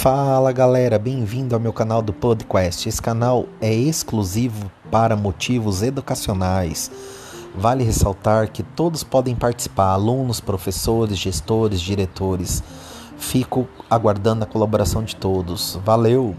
Fala galera, bem-vindo ao meu canal do podcast. Esse canal é exclusivo para motivos educacionais. Vale ressaltar que todos podem participar: alunos, professores, gestores, diretores. Fico aguardando a colaboração de todos. Valeu!